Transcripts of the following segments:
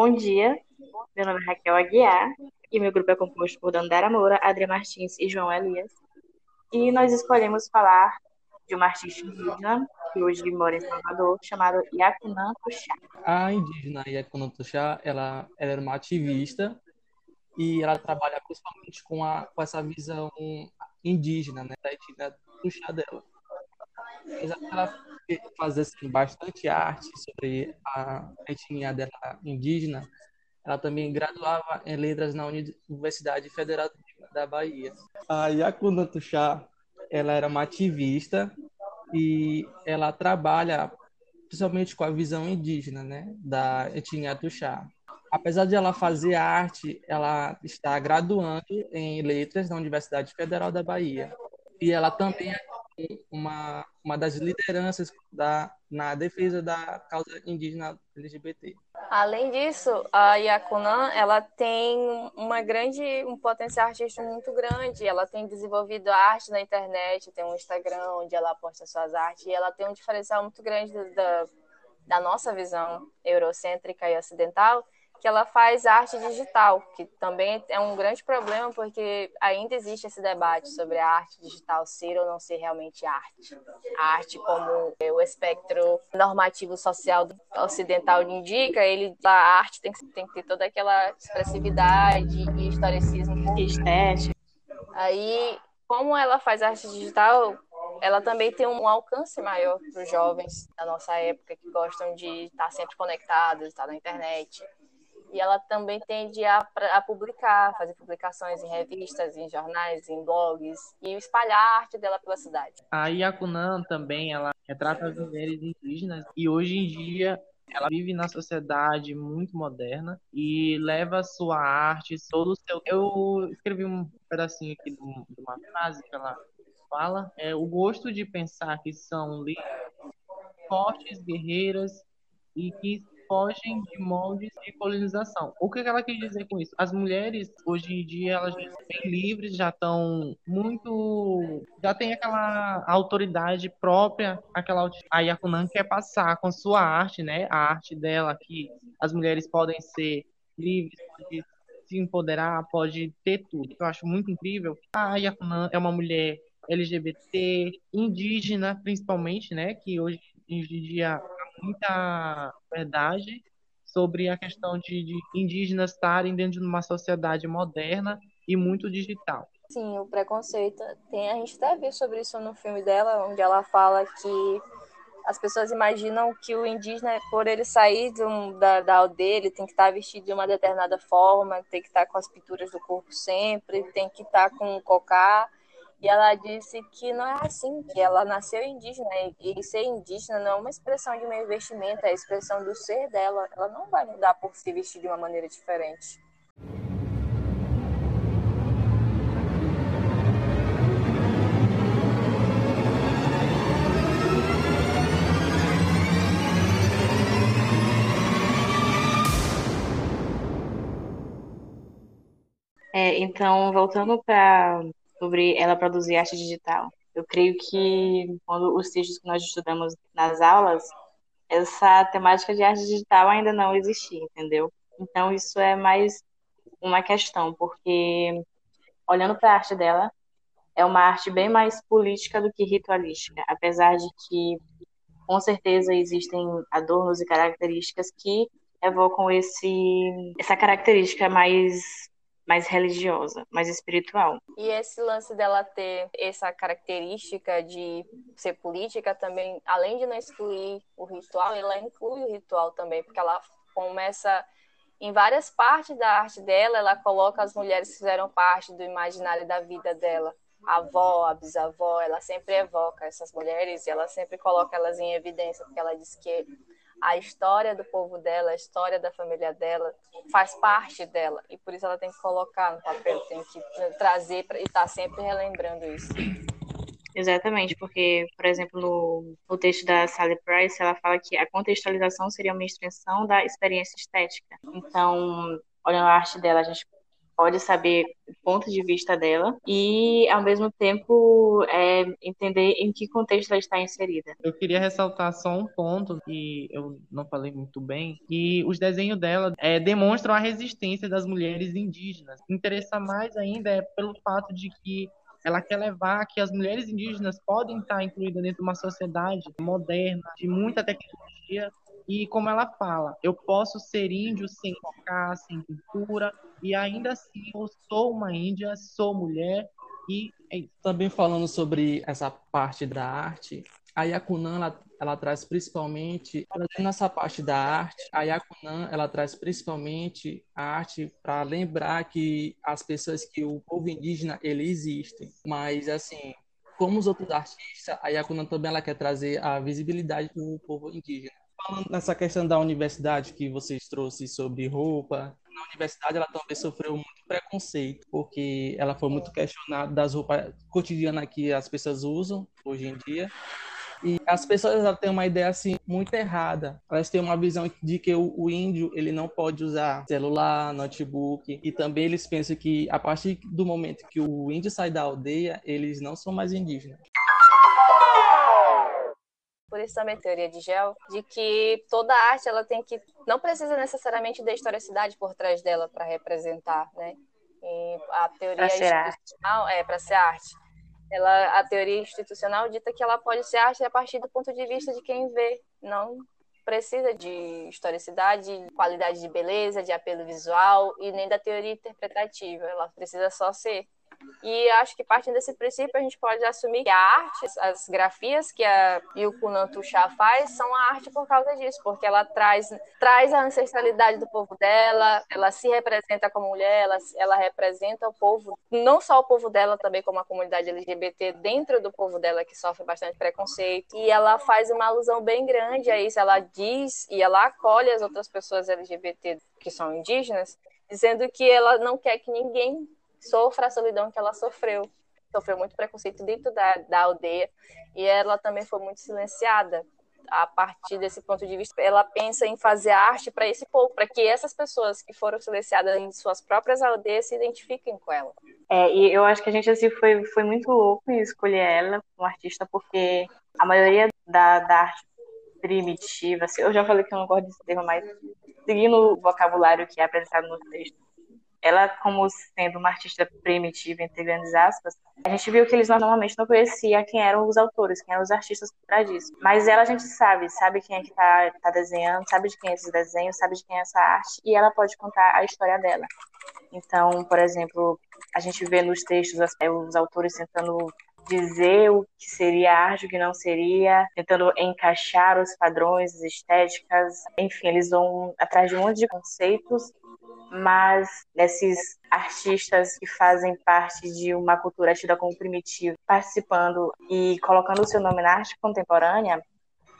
Bom dia, meu nome é Raquel Aguiar e meu grupo é composto por Dandara Moura, Adria Martins e João Elias. E nós escolhemos falar de uma artista indígena que hoje mora em Salvador, chamada Yacunan Tuxá. A indígena Yacunan Tuxá, ela, ela era uma ativista e ela trabalha principalmente com, a, com essa visão indígena, né, da etnia Tuxá dela. Ela faz assim, bastante arte sobre a etnia dela indígena. Ela também graduava em letras na Universidade Federal da Bahia. A Yakuna Tuxá, ela era uma ativista e ela trabalha principalmente com a visão indígena, né, da etnia Tuxá. Apesar de ela fazer arte, ela está graduando em letras na Universidade Federal da Bahia. E ela também é uma, uma das lideranças da, na defesa da causa indígena LGBT. Além disso, a Yakunan, ela tem uma grande, um potencial artístico muito grande. Ela tem desenvolvido arte na internet, tem um Instagram onde ela posta suas artes e ela tem um diferencial muito grande da, da nossa visão eurocêntrica e ocidental, que ela faz arte digital, que também é um grande problema porque ainda existe esse debate sobre a arte digital ser ou não ser realmente arte. A arte como o espectro normativo social ocidental indica, ele a arte tem que, tem que ter toda aquela expressividade e historicismo estético. Aí, como ela faz arte digital, ela também tem um alcance maior para os jovens da nossa época que gostam de estar sempre conectados, estar na internet. E ela também tende a, a publicar, fazer publicações em revistas, em jornais, em blogs e espalhar a arte dela pela cidade. A Yakunan também, ela retrata as mulheres indígenas e hoje em dia ela vive na sociedade muito moderna e leva sua arte, todo o seu. Eu escrevi um pedacinho aqui de uma frase que ela fala: é o gosto de pensar que são fortes, guerreiras e que fogem de moldes de colonização. O que ela quis dizer com isso? As mulheres, hoje em dia, elas já estão bem livres, já estão muito. já tem aquela autoridade própria, aquela. A Yakunan quer passar com sua arte, né? A arte dela, que as mulheres podem ser livres, podem se empoderar, pode ter tudo. Eu acho muito incrível. A Yakunan é uma mulher LGBT, indígena, principalmente, né? Que hoje em dia muita verdade sobre a questão de, de indígenas estarem dentro de uma sociedade moderna e muito digital. Sim, o preconceito. Tem, a gente até viu sobre isso no filme dela, onde ela fala que as pessoas imaginam que o indígena, por ele sair um, da, da aldeia, ele tem que estar vestido de uma determinada forma, tem que estar com as pinturas do corpo sempre, tem que estar com um cocar. E ela disse que não é assim, que ela nasceu indígena e ser indígena não é uma expressão de meio vestimento, é a expressão do ser dela. Ela não vai mudar por se vestir de uma maneira diferente. É, então, voltando para sobre ela produzir arte digital. Eu creio que quando os textos que nós estudamos nas aulas, essa temática de arte digital ainda não existia, entendeu? Então isso é mais uma questão, porque olhando para a arte dela, é uma arte bem mais política do que ritualística, apesar de que com certeza existem adornos e características que evocam esse essa característica mais mais religiosa, mais espiritual. E esse lance dela ter essa característica de ser política também, além de não excluir o ritual, ela inclui o ritual também, porque ela começa em várias partes da arte dela, ela coloca as mulheres que fizeram parte do imaginário da vida dela. A avó, a bisavó, ela sempre evoca essas mulheres e ela sempre coloca elas em evidência, porque ela diz que a história do povo dela, a história da família dela, faz parte dela. E por isso ela tem que colocar no papel, tem que trazer e estar tá sempre relembrando isso. Exatamente, porque, por exemplo, no, no, texto da Sally Price, ela fala que a contextualização seria uma extensão da experiência estética. Então, olhando a arte dela, a gente pode saber o ponto de vista dela e, ao mesmo tempo, é, entender em que contexto ela está inserida. Eu queria ressaltar só um ponto que eu não falei muito bem, que os desenhos dela é, demonstram a resistência das mulheres indígenas. Interessa mais ainda é pelo fato de que ela quer levar que as mulheres indígenas podem estar incluídas dentro de uma sociedade moderna, de muita tecnologia, e como ela fala, eu posso ser índio sem tocar, sem cultura, e ainda assim eu sou uma índia, sou mulher, e é Também falando sobre essa parte da arte, a Yakunan, ela, ela traz principalmente, nessa parte da arte, a Yakunan, ela traz principalmente a arte para lembrar que as pessoas, que o povo indígena, ele existe. Mas, assim, como os outros artistas, a Yakunan também ela quer trazer a visibilidade para o povo indígena falando nessa questão da universidade que vocês trouxeram sobre roupa, na universidade ela também sofreu muito preconceito, porque ela foi muito questionada das roupas cotidianas que as pessoas usam hoje em dia. E as pessoas elas têm uma ideia assim muito errada. Elas têm uma visão de que o, o, índio ele não pode usar celular, notebook, e também eles pensam que a partir do momento que o índio sai da aldeia, eles não são mais indígenas por isso também a teoria de Gel, de que toda arte ela tem que não precisa necessariamente da historicidade por trás dela para representar, né? E a teoria institucional é para ser arte. Ela, a teoria institucional dita que ela pode ser arte a partir do ponto de vista de quem vê, não precisa de historicidade, qualidade de beleza, de apelo visual e nem da teoria interpretativa. Ela precisa só ser. E acho que partindo desse princípio a gente pode assumir que a arte, as grafias que a Yukunan Tuxá faz são a arte por causa disso, porque ela traz, traz a ancestralidade do povo dela, ela se representa como mulher, ela, ela representa o povo, não só o povo dela, também como a comunidade LGBT dentro do povo dela que sofre bastante preconceito. E ela faz uma alusão bem grande a isso, ela diz e ela acolhe as outras pessoas LGBT que são indígenas, dizendo que ela não quer que ninguém sofra a solidão que ela sofreu. Sofreu muito preconceito dentro da, da aldeia e ela também foi muito silenciada. A partir desse ponto de vista, ela pensa em fazer arte para esse povo, para que essas pessoas que foram silenciadas em suas próprias aldeias se identifiquem com ela. É, e eu acho que a gente assim foi, foi muito louco em escolher ela como artista, porque a maioria da, da arte primitiva, assim, eu já falei que eu não gosto desse termo, mas seguindo o vocabulário que é apresentado no texto, ela como sendo uma artista primitiva, entre grandes aspas, a gente viu que eles normalmente não conheciam quem eram os autores, quem eram os artistas por trás disso. Mas ela a gente sabe, sabe quem é que tá, tá desenhando, sabe de quem é esse desenho, sabe de quem é essa arte, e ela pode contar a história dela. Então, por exemplo, a gente vê nos textos os autores tentando dizer o que seria arte, o que não seria, tentando encaixar os padrões, as estéticas, enfim, eles vão atrás de um monte de conceitos mas esses artistas que fazem parte de uma cultura tida como primitiva, participando e colocando o seu nome na arte contemporânea,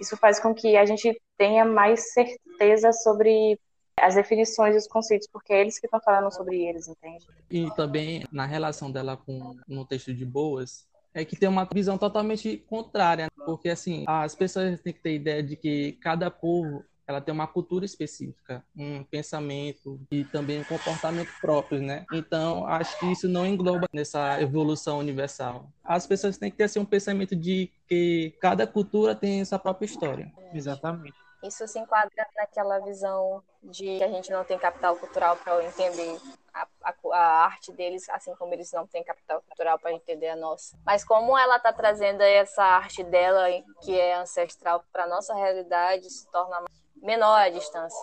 isso faz com que a gente tenha mais certeza sobre as definições e os conceitos, porque é eles que estão falando sobre eles, entende? E também na relação dela com no texto de Boas, é que tem uma visão totalmente contrária, porque assim, as pessoas têm que ter ideia de que cada povo ela tem uma cultura específica, um pensamento e também um comportamento próprio, né? Então, acho que isso não engloba nessa evolução universal. As pessoas têm que ter assim, um pensamento de que cada cultura tem sua própria história. Exatamente. Isso se enquadra naquela visão de que a gente não tem capital cultural para entender a, a, a, arte deles, assim como eles não têm capital cultural para entender a nossa. Mas como ela está trazendo essa arte dela, que é ancestral, para nossa realidade, se torna menor a distância.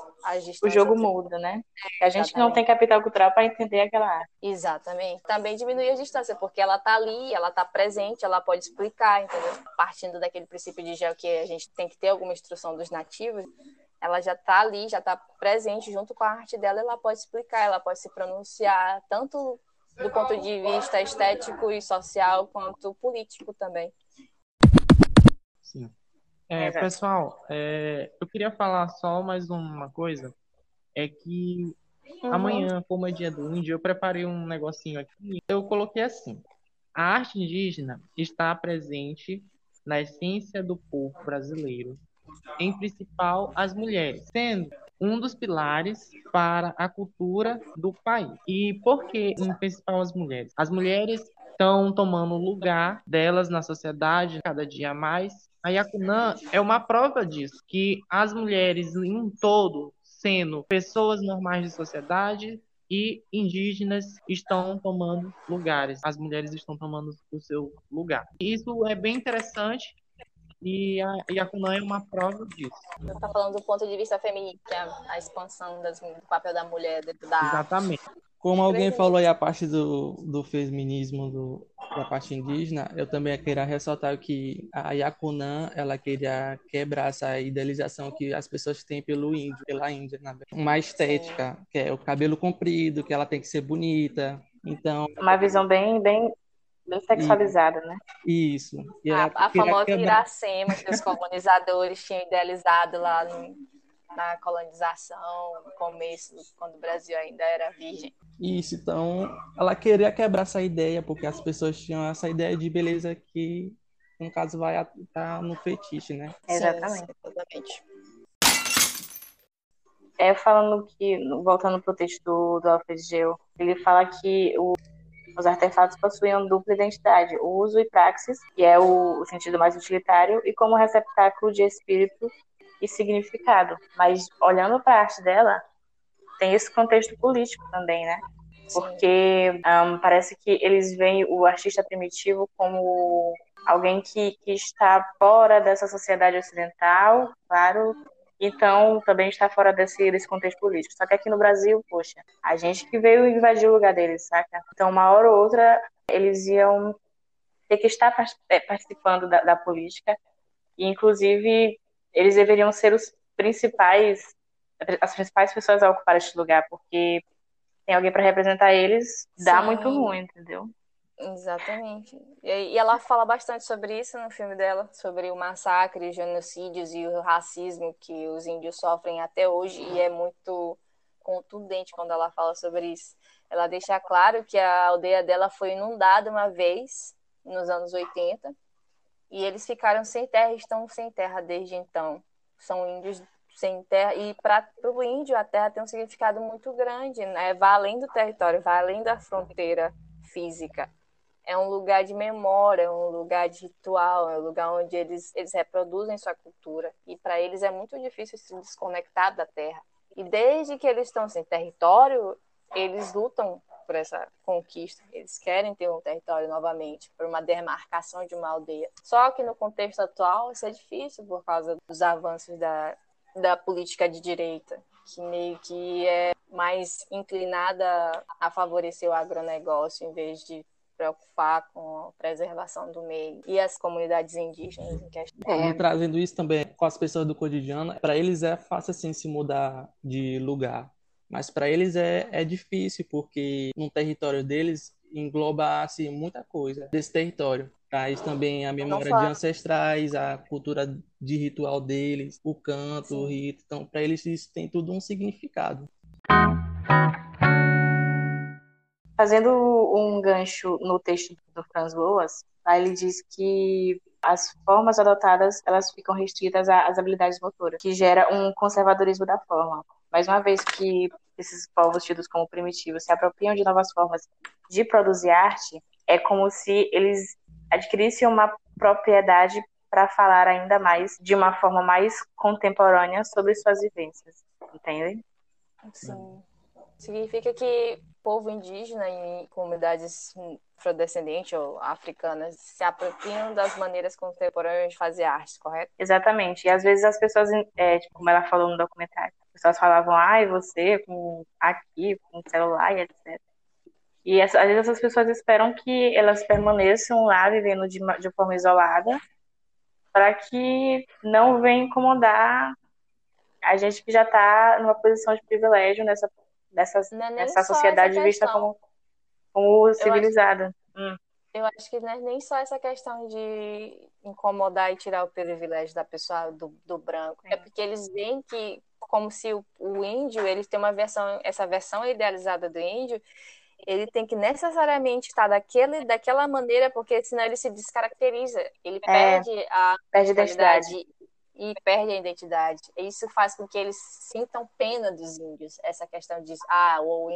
o jogo muda, né? É, a gente não tem capital cultural para entender aquela arte. Exatamente. Também diminui a distância, porque ela está ali, ela está presente, ela pode explicar, entendeu? Partindo daquele princípio de gel que a gente tem que ter alguma instrução dos nativos, ela já está ali, já está presente junto com a arte dela, ela pode explicar, ela pode se pronunciar, tanto do ponto de vista estético e social, quanto político também. É, pessoal, é, eu queria falar só mais uma coisa. É que uhum. amanhã, como é dia do índio, eu preparei um negocinho aqui. Eu coloquei assim: a arte indígena está presente na essência do povo brasileiro, em principal as mulheres, sendo um dos pilares para a cultura do país. E por que, em principal, as mulheres? As mulheres estão tomando lugar delas na sociedade cada dia mais. A Yakunã é uma prova disso, que as mulheres em todo, sendo pessoas normais de sociedade, e indígenas estão tomando lugares, as mulheres estão tomando o seu lugar. Isso é bem interessante e a Yakunã é uma prova disso. Você está falando do ponto de vista feminino, que é a, expansão das, do papel da mulher dentro da Exatamente. Como alguém falou aí a parte do, do feminismo do, da parte indígena, eu também queria ressaltar que a Yakunã, ela queria quebrar essa idealização que as pessoas têm pelo índio, pela Índia, né? uma estética, Sim. que é o cabelo comprido, que ela tem que ser bonita. Então, uma visão bem bem bem sexualizada, né? Isso. a, a famosa quebrar... Iracema que os colonizadores tinham idealizado lá no, na colonização, no começo, quando o Brasil ainda era virgem. Isso, então ela queria quebrar essa ideia, porque as pessoas tinham essa ideia de beleza que, no caso, vai estar tá no fetiche, né? Exatamente. Exatamente. É, falando que, voltando para o texto do, do Alfred Geo, ele fala que o, os artefatos possuíam dupla identidade, uso e praxis, que é o, o sentido mais utilitário, e como receptáculo de espírito e significado. Mas olhando para a arte dela, tem esse contexto político também, né? Porque um, parece que eles veem o artista primitivo como alguém que, que está fora dessa sociedade ocidental, claro, então também está fora desse, desse contexto político. Só que aqui no Brasil, poxa, a gente que veio invadir o lugar deles, saca? Então, uma hora ou outra, eles iam ter que estar é, participando da, da política, e inclusive eles deveriam ser os principais, as principais pessoas a ocupar este lugar, porque tem alguém para representar eles, dá Sim. muito ruim, entendeu? Exatamente. E ela fala bastante sobre isso no filme dela, sobre o massacre, os genocídios e o racismo que os índios sofrem até hoje, e é muito contundente quando ela fala sobre isso. Ela deixa claro que a aldeia dela foi inundada uma vez, nos anos 80, e eles ficaram sem terra, estão sem terra desde então. São índios sem terra e para o índio a terra tem um significado muito grande, né? Vai além do território, vai além da fronteira física. É um lugar de memória, é um lugar de ritual, é um lugar onde eles, eles reproduzem sua cultura. E para eles é muito difícil se desconectar da terra. E desde que eles estão sem território, eles lutam por essa conquista. Eles querem ter um território novamente, por uma demarcação de uma aldeia. Só que no contexto atual isso é difícil por causa dos avanços da, da política de direita, que meio que é mais inclinada a favorecer o agronegócio em vez de preocupar com a preservação do meio e as comunidades indígenas em questão. É. Trazendo isso também com as pessoas do cotidiano, para eles é fácil assim se mudar de lugar. Mas para eles é, é difícil, porque no território deles engloba assim, muita coisa desse território. Traz também a memória de ancestrais, a cultura de ritual deles, o canto, Sim. o rito. Então, para eles isso tem tudo um significado. Fazendo um gancho no texto do Franz Boas, ele diz que as formas adotadas elas ficam restritas às habilidades motoras, que gera um conservadorismo da forma. Mais uma vez que esses povos tidos como primitivos se apropriam de novas formas de produzir arte, é como se eles adquirissem uma propriedade para falar ainda mais de uma forma mais contemporânea sobre suas vivências, entendem? Sim. Significa que povo indígena e comunidades afrodescendentes ou africanas se apropriam das maneiras contemporâneas de fazer arte, correto? Exatamente. E às vezes as pessoas, é, tipo, como ela falou no documentário, as pessoas falavam, ai, você com aqui, com celular e etc. E às vezes essas pessoas esperam que elas permaneçam lá vivendo de, de forma isolada para que não venha incomodar a gente que já está numa posição de privilégio nessa, nessa, é sociedade vista como, como civilizada. Eu acho, hum. eu acho que não é nem só essa questão de incomodar e tirar o privilégio da pessoa do, do branco. É. é porque eles veem que como se o, o índio ele tem uma versão essa versão idealizada do índio ele tem que necessariamente estar daquele, daquela maneira, porque senão ele se descaracteriza. Ele é, perde a perde identidade. E perde a identidade. Isso faz com que eles sintam pena dos índios. Essa questão de, ah, o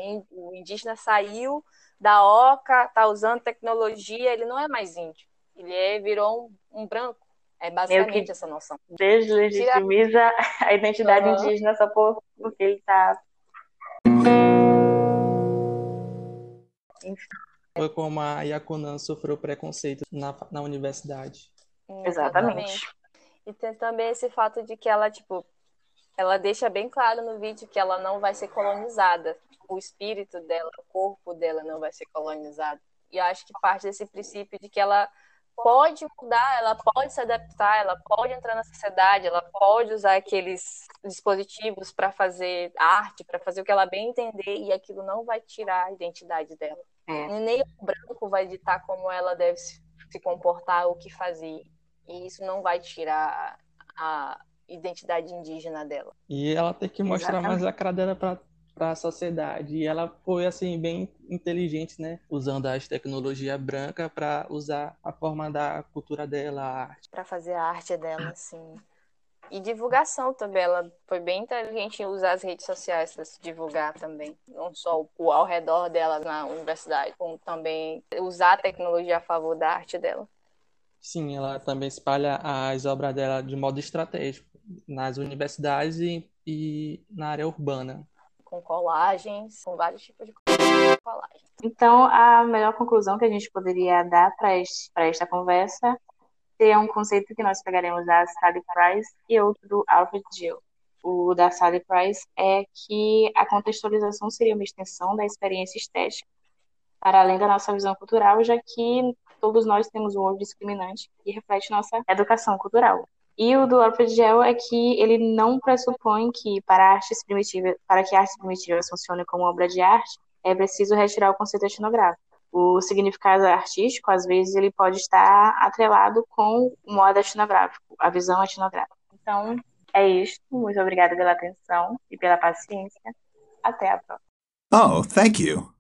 indígena saiu da oca, tá usando tecnologia, ele não é mais índio. Ele é, virou um, um branco. É basicamente essa noção. Deslegitimiza a identidade uhum. indígena só por, porque ele está. Foi como a Yakunan sofreu preconceito na, na universidade. Exatamente. E tem também esse fato de que ela, tipo, ela deixa bem claro no vídeo que ela não vai ser colonizada. O espírito dela, o corpo dela não vai ser colonizado. E acho que parte desse princípio de que ela pode mudar, ela pode se adaptar, ela pode entrar na sociedade, ela pode usar aqueles dispositivos para fazer arte, para fazer o que ela bem entender, e aquilo não vai tirar a identidade dela. É. Nem o branco vai ditar como ela deve se comportar, o que fazer. E isso não vai tirar a identidade indígena dela. E ela tem que mostrar Exatamente. mais a cara dela para para a sociedade. E ela foi assim bem inteligente, né, usando as tecnologias brancas para usar a forma da cultura dela, a arte. Para fazer a arte dela, sim. E divulgação também, ela foi bem inteligente em usar as redes sociais para se divulgar também. Não só o ao redor dela na universidade, como também usar a tecnologia a favor da arte dela. Sim, ela também espalha as obras dela de modo estratégico nas universidades e, e na área urbana com colagens, com vários tipos de colagens. Então, a melhor conclusão que a gente poderia dar para esta conversa seria um conceito que nós pegaremos da Sally Price e outro do Alfred Gill. O da Sally Price é que a contextualização seria uma extensão da experiência estética, para além da nossa visão cultural, já que todos nós temos um olho discriminante que reflete nossa educação cultural. E o do Alfred Gel é que ele não pressupõe que para artes primitivas, para que artes primitivas funcionem como obra de arte, é preciso retirar o conceito etnográfico. O significado artístico, às vezes, ele pode estar atrelado com o modo etnográfico, a visão etnográfica. Então, é isso. Muito obrigada pela atenção e pela paciência. Até a próxima. Oh, thank you.